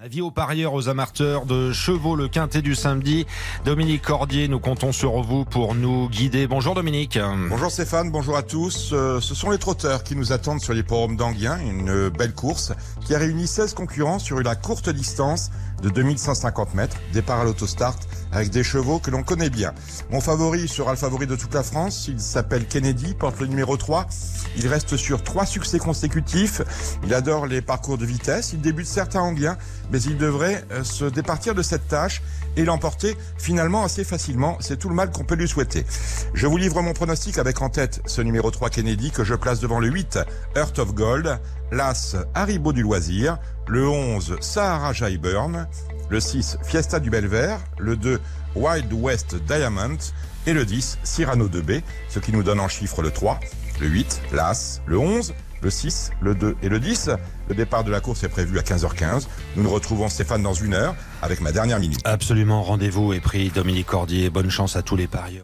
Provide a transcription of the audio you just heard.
Avis aux parieurs, aux amateurs de chevaux, le quintet du samedi. Dominique Cordier, nous comptons sur vous pour nous guider. Bonjour Dominique. Bonjour Stéphane, bonjour à tous. Euh, ce sont les trotteurs qui nous attendent sur les forums d'Anguien, une belle course qui a réuni 16 concurrents sur une courte distance de 2150 mètres, départ à l'autostart avec des chevaux que l'on connaît bien. Mon favori sera le favori de toute la France, il s'appelle Kennedy, porte le numéro 3. Il reste sur trois succès consécutifs. Il adore les parcours de vitesse, il débute certains Anguien, mais il devrait euh, se départir de cette tâche et l'emporter finalement assez facilement. C'est tout le mal qu'on peut lui souhaiter. Je vous livre mon pronostic avec en tête ce numéro 3 Kennedy que je place devant le 8 Earth of Gold, l'As Haribo du loisir, le 11 Sahara Jaiburn, le 6 Fiesta du Belvert, le 2 Wild West Diamond et le 10 Cyrano 2B, ce qui nous donne en chiffre le 3, le 8 l'As, le 11 le 6, le 2 et le 10. Le départ de la course est prévu à 15h15. Nous nous retrouvons Stéphane dans une heure avec ma dernière minute. Absolument, rendez-vous est pris. Dominique Cordier, bonne chance à tous les parieurs.